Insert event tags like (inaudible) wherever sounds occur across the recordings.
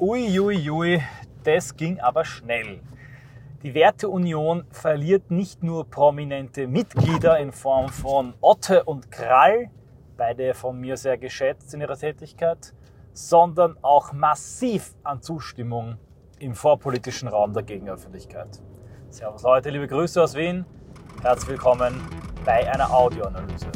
Uiuiui, ui, das ging aber schnell. Die Werteunion verliert nicht nur prominente Mitglieder in Form von Otte und Krall, beide von mir sehr geschätzt in ihrer Tätigkeit, sondern auch massiv an Zustimmung im vorpolitischen Raum der Gegenöffentlichkeit. Servus Leute, liebe Grüße aus Wien, herzlich willkommen bei einer Audioanalyse.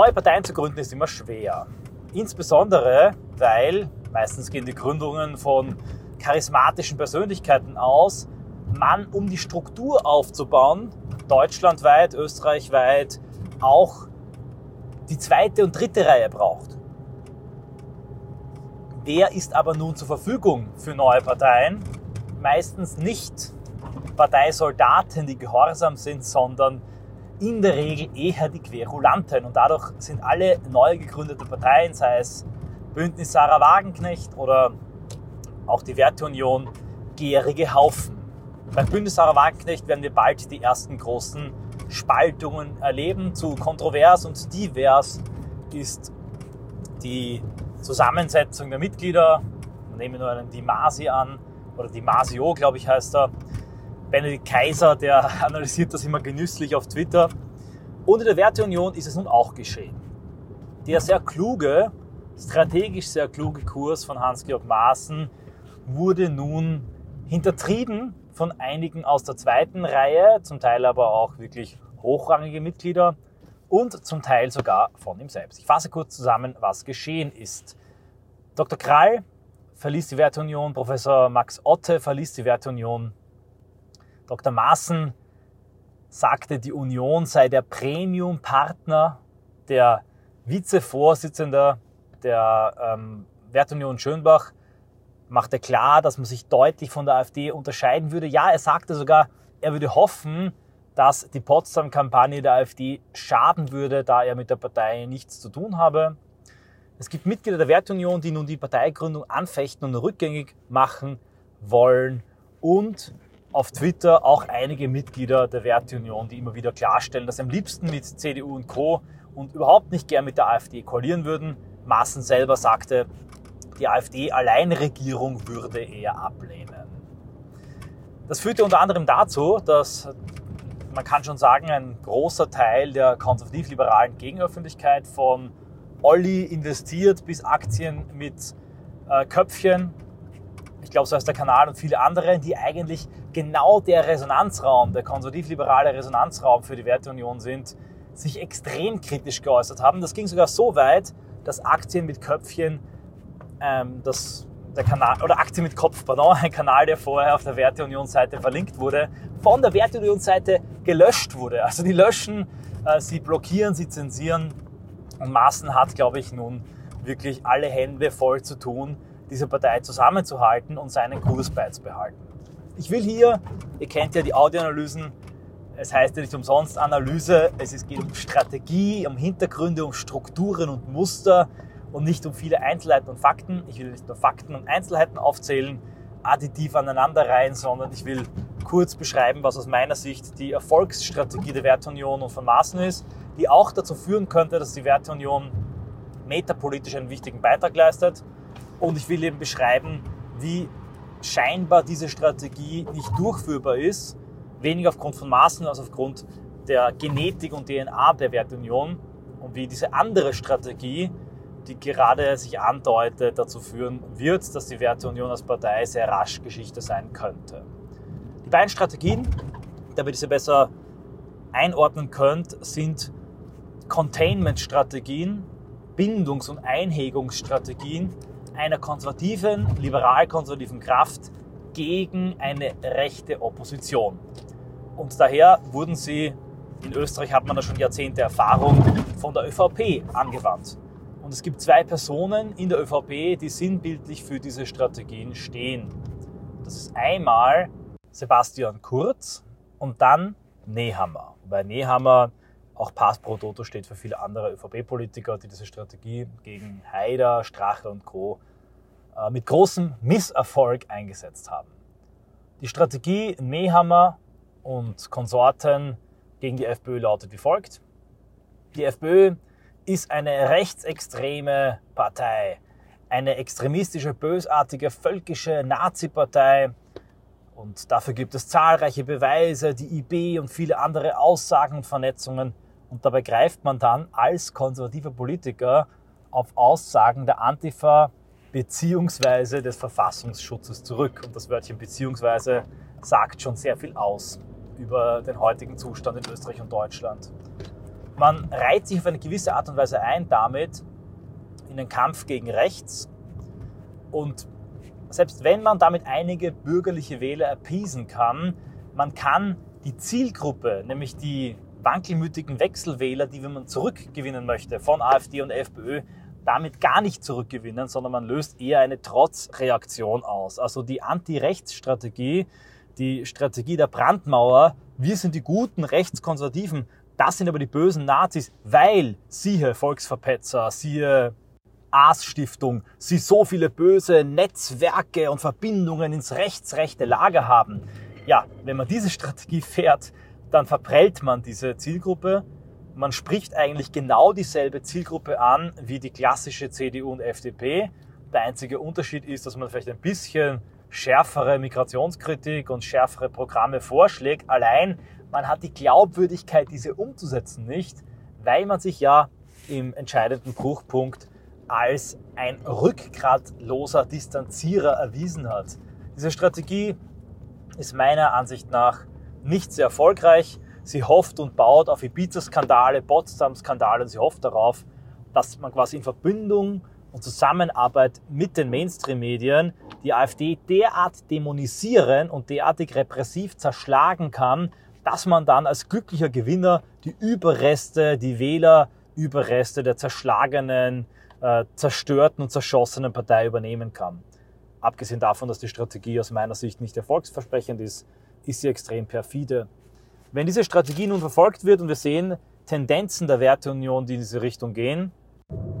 Neue Parteien zu gründen ist immer schwer. Insbesondere, weil meistens gehen die Gründungen von charismatischen Persönlichkeiten aus, man, um die Struktur aufzubauen, deutschlandweit, österreichweit, auch die zweite und dritte Reihe braucht. Wer ist aber nun zur Verfügung für neue Parteien? Meistens nicht Parteisoldaten, die gehorsam sind, sondern in der Regel eher die Querulanten. Und dadurch sind alle neu gegründeten Parteien, sei es Bündnis Sarah Wagenknecht oder auch die Werteunion, gärige Haufen. Beim Bündnis Sarah Wagenknecht werden wir bald die ersten großen Spaltungen erleben. Zu kontrovers und divers ist die Zusammensetzung der Mitglieder. Nehmen wir nur einen Dimasi an, oder Dimasio, glaube ich, heißt er. Benedikt Kaiser, der (laughs) analysiert das immer genüsslich auf Twitter. Und in der Werteunion ist es nun auch geschehen. Der sehr kluge, strategisch sehr kluge Kurs von Hans-Georg Maaßen wurde nun hintertrieben von einigen aus der zweiten Reihe, zum Teil aber auch wirklich hochrangige Mitglieder und zum Teil sogar von ihm selbst. Ich fasse kurz zusammen, was geschehen ist. Dr. Krall verließ die Werteunion, Professor Max Otte verließ die Werteunion, Dr. Maaßen sagte, die Union sei der Premium-Partner, der Vizevorsitzender der ähm, Wertunion Schönbach machte klar, dass man sich deutlich von der AfD unterscheiden würde. Ja, er sagte sogar, er würde hoffen, dass die Potsdam-Kampagne der AfD schaden würde, da er mit der Partei nichts zu tun habe. Es gibt Mitglieder der Wertunion, die nun die Parteigründung anfechten und rückgängig machen wollen und auf Twitter auch einige Mitglieder der Werteunion, die immer wieder klarstellen, dass sie am liebsten mit CDU und Co. und überhaupt nicht gern mit der AfD koalieren würden. Maaßen selber sagte, die AfD-Alleinregierung würde er ablehnen. Das führte unter anderem dazu, dass man kann schon sagen, ein großer Teil der konservativ-liberalen Gegenöffentlichkeit von Olli investiert bis Aktien mit äh, Köpfchen ich glaube, so heißt der Kanal und viele andere, die eigentlich genau der Resonanzraum, der konservativ-liberale Resonanzraum für die Werteunion sind, sich extrem kritisch geäußert haben. Das ging sogar so weit, dass Aktien mit Köpfchen, ähm, das, der Kanal, oder Aktien mit Kopf, pardon, (laughs) ein Kanal, der vorher auf der Werteunion-Seite verlinkt wurde, von der Werteunion-Seite gelöscht wurde. Also die löschen, äh, sie blockieren, sie zensieren und Maßen hat, glaube ich, nun wirklich alle Hände voll zu tun, diese Partei zusammenzuhalten und seinen Kurs beizubehalten. Ich will hier, ihr kennt ja die Audioanalysen, es heißt ja nicht umsonst Analyse, es geht um Strategie, um Hintergründe, um Strukturen und Muster und nicht um viele Einzelheiten und Fakten. Ich will nicht nur Fakten und Einzelheiten aufzählen, additiv aneinanderreihen, sondern ich will kurz beschreiben, was aus meiner Sicht die Erfolgsstrategie der Werteunion und von Maßen ist, die auch dazu führen könnte, dass die Werteunion metapolitisch einen wichtigen Beitrag leistet und ich will eben beschreiben, wie scheinbar diese Strategie nicht durchführbar ist, weniger aufgrund von Maßen als aufgrund der Genetik und DNA der Werteunion und wie diese andere Strategie, die gerade sich andeutet, dazu führen wird, dass die Werteunion als Partei sehr rasch Geschichte sein könnte. Die beiden Strategien, damit ihr sie besser einordnen könnt, sind Containment-Strategien, Bindungs- und Einhegungsstrategien einer konservativen, liberal-konservativen Kraft gegen eine rechte Opposition. Und daher wurden sie, in Österreich hat man da schon Jahrzehnte Erfahrung, von der ÖVP angewandt. Und es gibt zwei Personen in der ÖVP, die sinnbildlich für diese Strategien stehen. Das ist einmal Sebastian Kurz und dann Nehammer. Bei Nehammer auch Pass pro Toto steht für viele andere ÖVP-Politiker, die diese Strategie gegen Haider, Strache und Co. Äh, mit großem Misserfolg eingesetzt haben. Die Strategie Nehammer und Konsorten gegen die FPÖ lautet wie folgt. Die FPÖ ist eine rechtsextreme Partei, eine extremistische, bösartige, völkische Nazi-Partei. Und dafür gibt es zahlreiche Beweise, die IB und viele andere Aussagen und Vernetzungen. Und dabei greift man dann als konservativer Politiker auf Aussagen der Antifa beziehungsweise des Verfassungsschutzes zurück. Und das Wörtchen beziehungsweise sagt schon sehr viel aus über den heutigen Zustand in Österreich und Deutschland. Man reiht sich auf eine gewisse Art und Weise ein damit in den Kampf gegen rechts und selbst wenn man damit einige bürgerliche Wähler appeasen kann, man kann die Zielgruppe, nämlich die wankelmütigen Wechselwähler, die man zurückgewinnen möchte von AfD und FPÖ, damit gar nicht zurückgewinnen, sondern man löst eher eine Trotzreaktion aus. Also die Anti-Rechts-Strategie, die Strategie der Brandmauer, wir sind die guten Rechtskonservativen, das sind aber die bösen Nazis, weil siehe Volksverpetzer, siehe Aas-Stiftung, sie so viele böse Netzwerke und Verbindungen ins rechtsrechte Lager haben. Ja, wenn man diese Strategie fährt, dann verprellt man diese Zielgruppe. Man spricht eigentlich genau dieselbe Zielgruppe an wie die klassische CDU und FDP. Der einzige Unterschied ist, dass man vielleicht ein bisschen schärfere Migrationskritik und schärfere Programme vorschlägt. Allein man hat die Glaubwürdigkeit, diese umzusetzen nicht, weil man sich ja im entscheidenden Bruchpunkt als ein rückgratloser Distanzierer erwiesen hat. Diese Strategie ist meiner Ansicht nach nicht sehr erfolgreich. Sie hofft und baut auf Ibiza-Skandale, Potsdam-Skandale und sie hofft darauf, dass man quasi in Verbindung und Zusammenarbeit mit den Mainstream-Medien die AfD derart dämonisieren und derartig repressiv zerschlagen kann, dass man dann als glücklicher Gewinner die Überreste, die Wählerüberreste der zerschlagenen, äh, zerstörten und zerschossenen Partei übernehmen kann. Abgesehen davon, dass die Strategie aus meiner Sicht nicht erfolgsversprechend ist, ist sie extrem perfide. Wenn diese Strategie nun verfolgt wird und wir sehen Tendenzen der Werteunion, die in diese Richtung gehen,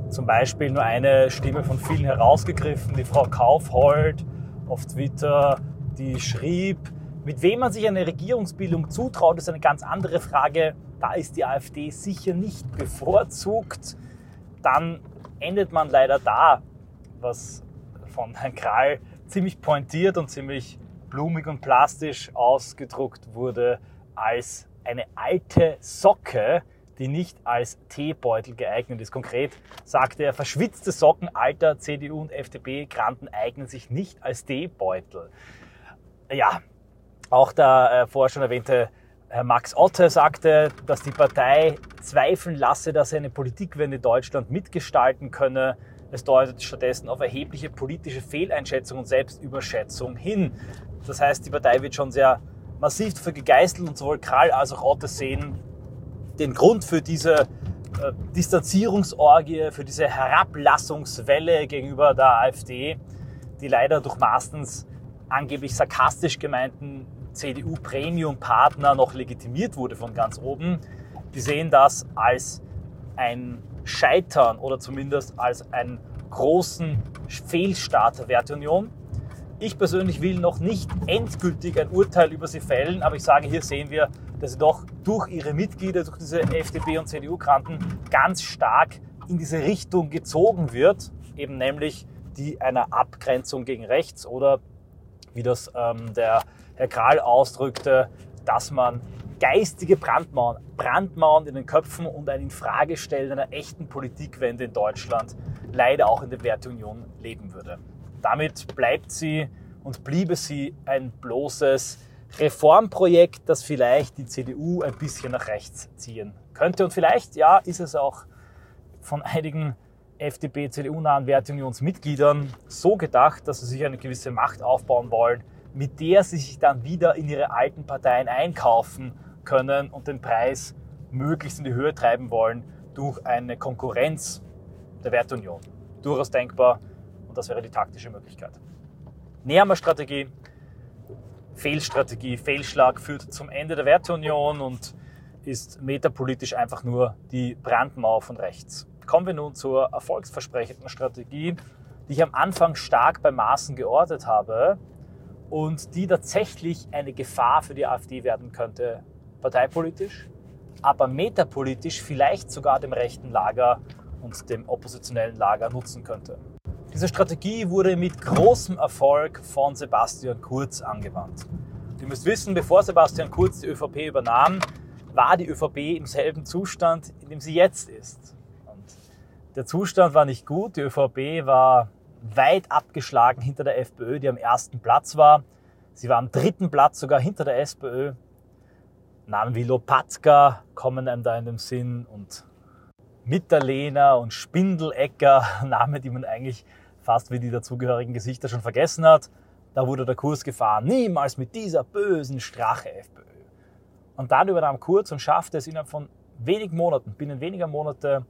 zum Beispiel nur eine Stimme von vielen herausgegriffen, die Frau Kaufhold auf Twitter, die schrieb, mit wem man sich eine Regierungsbildung zutraut, ist eine ganz andere Frage. Da ist die AfD sicher nicht bevorzugt. Dann endet man leider da, was von Herrn Krall ziemlich pointiert und ziemlich blumig und plastisch ausgedruckt wurde als eine alte Socke, die nicht als Teebeutel geeignet ist. Konkret sagte er, verschwitzte Socken alter CDU und FDP-Granten eignen sich nicht als Teebeutel. Ja, auch der äh, vorher schon erwähnte Herr Max Otte sagte, dass die Partei zweifeln lasse, dass sie eine Politikwende Deutschland mitgestalten könne. Es deutet stattdessen auf erhebliche politische Fehleinschätzung und Selbstüberschätzung hin. Das heißt, die Partei wird schon sehr massiv dafür gegeißelt und sowohl Krall als auch Otte sehen den Grund für diese äh, Distanzierungsorgie, für diese Herablassungswelle gegenüber der AfD, die leider durch meistens angeblich sarkastisch gemeinten CDU-Premium-Partner noch legitimiert wurde von ganz oben. Die sehen das als ein Scheitern oder zumindest als einen großen Fehlstart der Werteunion. Ich persönlich will noch nicht endgültig ein Urteil über sie fällen, aber ich sage, hier sehen wir, dass sie doch durch ihre Mitglieder, durch diese FDP- und CDU-Kranten ganz stark in diese Richtung gezogen wird, eben nämlich die einer Abgrenzung gegen rechts oder wie das ähm, der Herr Kral ausdrückte, dass man geistige Brandmauern, Brandmauern in den Köpfen und ein Infragestellen einer echten Politikwende in Deutschland leider auch in der Werteunion leben würde. Damit bleibt sie und bliebe sie ein bloßes Reformprojekt, das vielleicht die CDU ein bisschen nach rechts ziehen könnte. Und vielleicht, ja, ist es auch von einigen FDP, CDU-nahen Werteunionsmitgliedern so gedacht, dass sie sich eine gewisse Macht aufbauen wollen, mit der sie sich dann wieder in ihre alten Parteien einkaufen können und den Preis möglichst in die Höhe treiben wollen durch eine Konkurrenz der Werteunion. Durchaus denkbar und das wäre die taktische Möglichkeit. Nähermer-Strategie, Fehlstrategie, Fehlschlag führt zum Ende der Werteunion und ist metapolitisch einfach nur die Brandmauer von rechts. Kommen wir nun zur erfolgsversprechenden Strategie, die ich am Anfang stark bei Maßen geortet habe und die tatsächlich eine Gefahr für die AfD werden könnte, parteipolitisch, aber metapolitisch vielleicht sogar dem rechten Lager und dem oppositionellen Lager nutzen könnte. Diese Strategie wurde mit großem Erfolg von Sebastian Kurz angewandt. Ihr müsst wissen, bevor Sebastian Kurz die ÖVP übernahm, war die ÖVP im selben Zustand, in dem sie jetzt ist. Und der Zustand war nicht gut. Die ÖVP war weit abgeschlagen hinter der FPÖ, die am ersten Platz war. Sie war am dritten Platz sogar hinter der SPÖ. Namen wie Lopatka kommen einem da in den Sinn und Mitterlehner und Spindelecker, (laughs) Namen, die man eigentlich fast wie die dazugehörigen Gesichter schon vergessen hat. Da wurde der Kurs gefahren, niemals mit dieser bösen Strache FPÖ. Und dann übernahm Kurz und schaffte es innerhalb von wenigen Monaten, binnen weniger Monate,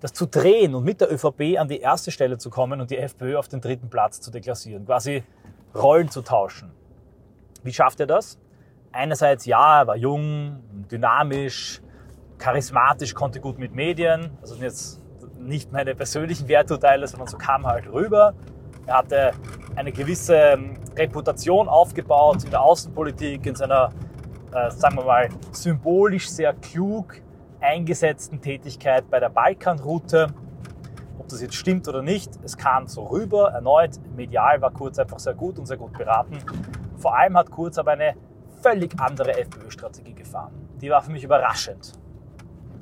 das zu drehen und mit der ÖVP an die erste Stelle zu kommen und die FPÖ auf den dritten Platz zu deklassieren, quasi Rollen zu tauschen. Wie schafft er das? Einerseits, ja, er war jung, dynamisch, charismatisch, konnte gut mit Medien. Also jetzt nicht meine persönlichen Werturteile, sondern so kam halt rüber. Er hatte eine gewisse ähm, Reputation aufgebaut in der Außenpolitik, in seiner, äh, sagen wir mal, symbolisch sehr klug eingesetzten Tätigkeit bei der Balkanroute. Ob das jetzt stimmt oder nicht, es kam so rüber. Erneut, medial war Kurz einfach sehr gut und sehr gut beraten. Vor allem hat Kurz aber eine völlig andere FPÖ-Strategie gefahren. Die war für mich überraschend.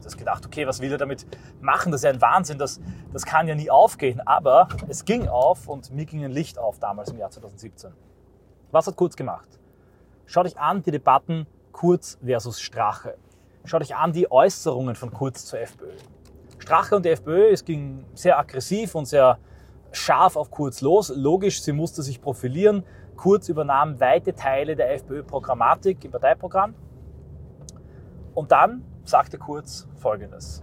Das gedacht, okay, was will er damit machen? Das ist ja ein Wahnsinn, das, das kann ja nie aufgehen. Aber es ging auf und mir ging ein Licht auf damals im Jahr 2017. Was hat Kurz gemacht? Schaut euch an die Debatten Kurz versus Strache. Schaut euch an die Äußerungen von Kurz zur FPÖ. Strache und die FPÖ, es ging sehr aggressiv und sehr scharf auf Kurz los. Logisch, sie musste sich profilieren. Kurz übernahm weite Teile der FPÖ-Programmatik im Parteiprogramm. Und dann sagte Kurz Folgendes.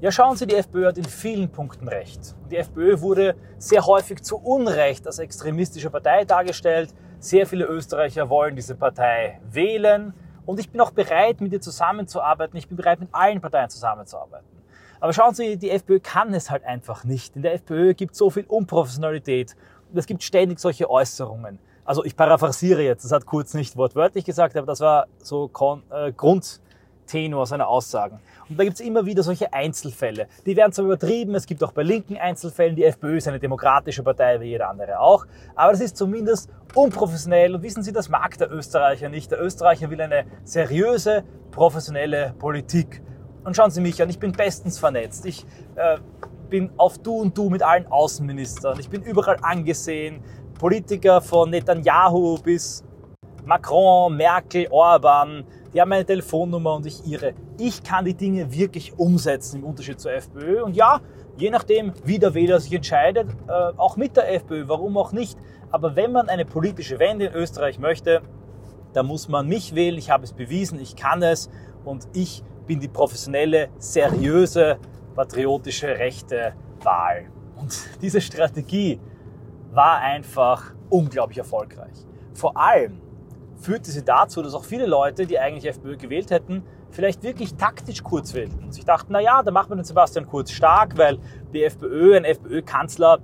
Ja, schauen Sie, die FPÖ hat in vielen Punkten recht. Die FPÖ wurde sehr häufig zu Unrecht als extremistische Partei dargestellt. Sehr viele Österreicher wollen diese Partei wählen. Und ich bin auch bereit, mit ihr zusammenzuarbeiten. Ich bin bereit, mit allen Parteien zusammenzuarbeiten. Aber schauen Sie, die FPÖ kann es halt einfach nicht. In der FPÖ gibt es so viel Unprofessionalität. Und es gibt ständig solche Äußerungen also ich paraphrasiere jetzt, das hat Kurz nicht wortwörtlich gesagt, aber das war so äh, Grundtenor seiner Aussagen. Und da gibt es immer wieder solche Einzelfälle. Die werden zwar übertrieben, es gibt auch bei linken Einzelfällen, die FPÖ ist eine demokratische Partei wie jeder andere auch, aber das ist zumindest unprofessionell und wissen Sie, das mag der Österreicher nicht. Der Österreicher will eine seriöse, professionelle Politik. Und schauen Sie mich an, ich bin bestens vernetzt. Ich äh, bin auf Du und Du mit allen Außenministern. Ich bin überall angesehen. Politiker von Netanyahu bis Macron, Merkel, Orban, die haben meine Telefonnummer und ich ihre. Ich kann die Dinge wirklich umsetzen im Unterschied zur FPÖ. Und ja, je nachdem, wie der Wähler sich entscheidet, äh, auch mit der FPÖ, warum auch nicht. Aber wenn man eine politische Wende in Österreich möchte, dann muss man mich wählen. Ich habe es bewiesen, ich kann es und ich bin die professionelle, seriöse, patriotische, rechte Wahl. Und (laughs) diese Strategie, war einfach unglaublich erfolgreich. Vor allem führte sie dazu, dass auch viele Leute, die eigentlich FPÖ gewählt hätten, vielleicht wirklich taktisch Kurz wählten. Sie dachten, na ja, da macht man den Sebastian Kurz stark, weil die FPÖ, ein FPÖ-Kanzler,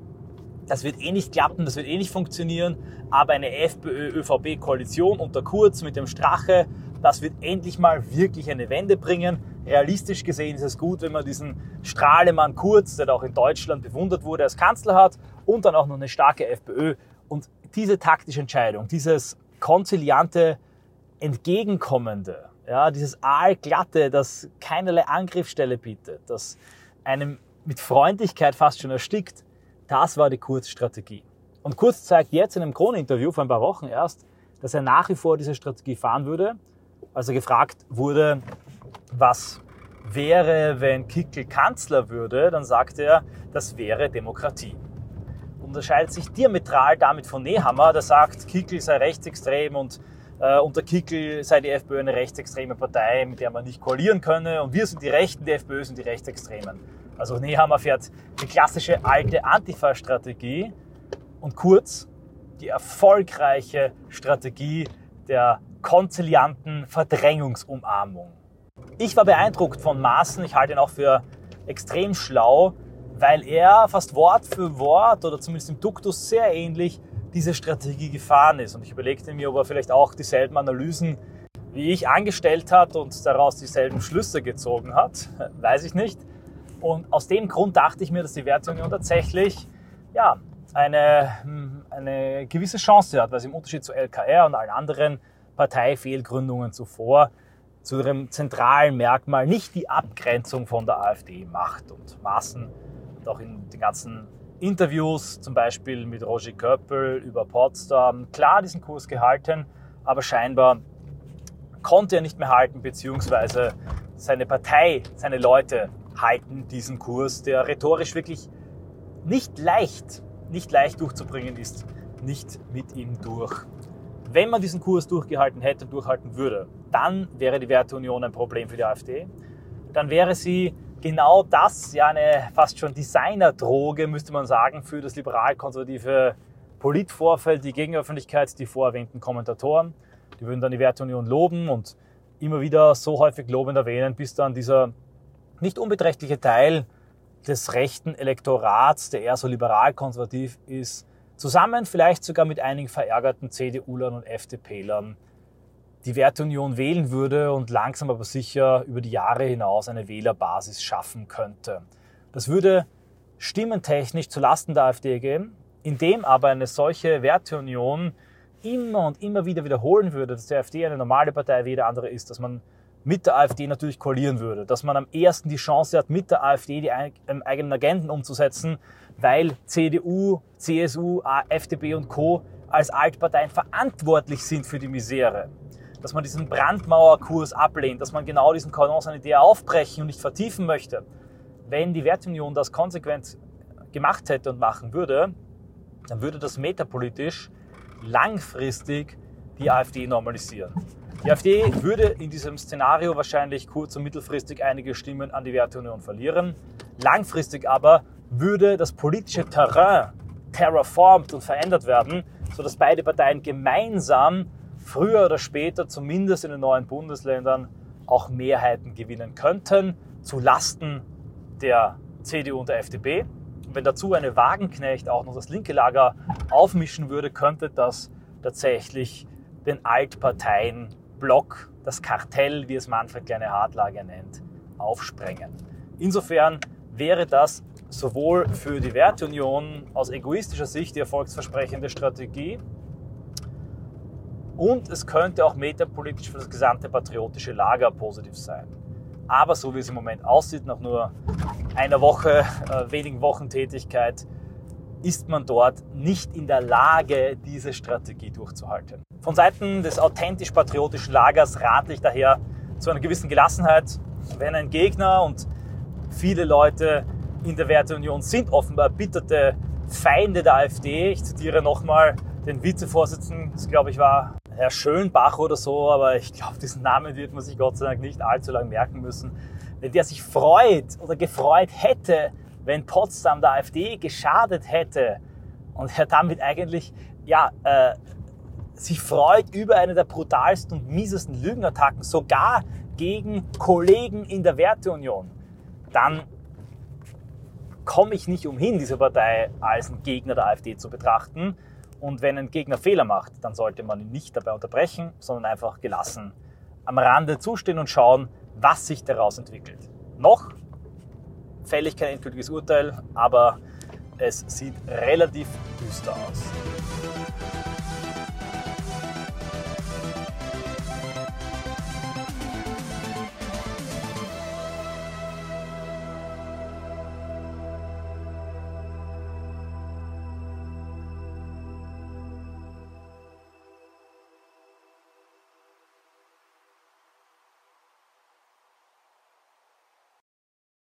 das wird eh nicht klappen, das wird eh nicht funktionieren, aber eine FPÖ-ÖVP-Koalition unter Kurz mit dem Strache, das wird endlich mal wirklich eine Wende bringen. Realistisch gesehen ist es gut, wenn man diesen Strahlemann Kurz, der auch in Deutschland bewundert wurde, als Kanzler hat und dann auch noch eine starke FPÖ. Und diese taktische Entscheidung, dieses konziliante, entgegenkommende, ja, dieses aalglatte, das keinerlei Angriffsstelle bietet, das einem mit Freundlichkeit fast schon erstickt, das war die Kurz-Strategie. Und Kurz zeigt jetzt in einem Kroninterview vor ein paar Wochen erst, dass er nach wie vor diese Strategie fahren würde. Als er gefragt wurde, was wäre, wenn Kickel Kanzler würde, dann sagte er, das wäre Demokratie. Unterscheidet sich diametral damit von Nehammer, der sagt, Kickel sei rechtsextrem und äh, unter Kickel sei die FPÖ eine rechtsextreme Partei, mit der man nicht koalieren könne und wir sind die Rechten, die FPÖ sind die Rechtsextremen. Also Nehammer fährt die klassische alte Antifa-Strategie und Kurz die erfolgreiche Strategie der konzilianten Verdrängungsumarmung. Ich war beeindruckt von Maaßen, ich halte ihn auch für extrem schlau, weil er fast Wort für Wort oder zumindest im Duktus sehr ähnlich diese Strategie gefahren ist. Und ich überlegte mir, ob er vielleicht auch dieselben Analysen wie ich angestellt hat und daraus dieselben Schlüsse gezogen hat, (laughs) weiß ich nicht. Und aus dem Grund dachte ich mir, dass die Werteunion tatsächlich ja, eine, hm, eine gewisse Chance hat, weil sie im Unterschied zu LKR und allen anderen Parteifehlgründungen zuvor zu ihrem zentralen Merkmal nicht die Abgrenzung von der AfD macht. Und Maßen und auch in den ganzen Interviews, zum Beispiel mit Roger Köppel über Potsdam, klar diesen Kurs gehalten, aber scheinbar konnte er nicht mehr halten, beziehungsweise seine Partei, seine Leute halten diesen Kurs, der rhetorisch wirklich nicht leicht, nicht leicht durchzubringen ist, nicht mit ihm durch. Wenn man diesen Kurs durchgehalten hätte, durchhalten würde, dann wäre die Werteunion ein Problem für die AfD. Dann wäre sie genau das, ja eine fast schon Designerdroge, müsste man sagen, für das liberal-konservative Politvorfeld, die Gegenöffentlichkeit, die vorerwähnten Kommentatoren. Die würden dann die Werteunion loben und immer wieder so häufig lobend erwähnen, bis dann dieser nicht unbeträchtliche Teil des rechten Elektorats, der eher so liberal-konservativ ist, zusammen vielleicht sogar mit einigen verärgerten CDU-Lern und FDP-Lern die Werteunion wählen würde und langsam aber sicher über die Jahre hinaus eine Wählerbasis schaffen könnte. Das würde stimmentechnisch zu Lasten der AfD gehen, indem aber eine solche Werteunion immer und immer wieder wiederholen würde, dass die AfD eine normale Partei wie jede andere ist, dass man mit der AfD natürlich koalieren würde, dass man am ersten die Chance hat, mit der AfD die ähm, eigenen Agenten umzusetzen, weil CDU, CSU, FDP und Co. als Altparteien verantwortlich sind für die Misere. Dass man diesen Brandmauerkurs ablehnt, dass man genau diesen Cordon Sanitaire aufbrechen und nicht vertiefen möchte. Wenn die Werteunion das konsequent gemacht hätte und machen würde, dann würde das metapolitisch langfristig die AfD normalisieren. Die AfD würde in diesem Szenario wahrscheinlich kurz- und mittelfristig einige Stimmen an die Werteunion verlieren. Langfristig aber würde das politische Terrain terraformt und verändert werden, sodass beide Parteien gemeinsam früher oder später, zumindest in den neuen Bundesländern, auch Mehrheiten gewinnen könnten, zu Lasten der CDU und der FDP. Und wenn dazu eine Wagenknecht auch noch das linke Lager aufmischen würde, könnte das tatsächlich den Altparteien Block, das Kartell, wie es Manfred Kleine Hartlager nennt, aufsprengen. Insofern wäre das sowohl für die Werteunion aus egoistischer Sicht die erfolgsversprechende Strategie und es könnte auch metapolitisch für das gesamte patriotische Lager positiv sein. Aber so wie es im Moment aussieht, nach nur einer Woche, äh, wenigen Wochen Tätigkeit, ist man dort nicht in der Lage, diese Strategie durchzuhalten. Von Seiten des authentisch-patriotischen Lagers rate ich daher zu einer gewissen Gelassenheit. Wenn ein Gegner und viele Leute in der Werteunion sind offenbar erbitterte Feinde der AfD, ich zitiere nochmal den Vizevorsitzenden, das glaube ich war Herr Schönbach oder so, aber ich glaube, diesen Namen wird man sich Gott sei Dank nicht allzu lange merken müssen. Wenn der sich freut oder gefreut hätte, wenn Potsdam der AfD geschadet hätte und er damit eigentlich ja, äh, sich freut über eine der brutalsten und miesesten Lügenattacken, sogar gegen Kollegen in der Werteunion, dann komme ich nicht umhin, diese Partei als einen Gegner der AfD zu betrachten. Und wenn ein Gegner Fehler macht, dann sollte man ihn nicht dabei unterbrechen, sondern einfach gelassen am Rande zustehen und schauen, was sich daraus entwickelt. Noch fällig kein endgültiges Urteil, aber es sieht relativ düster aus.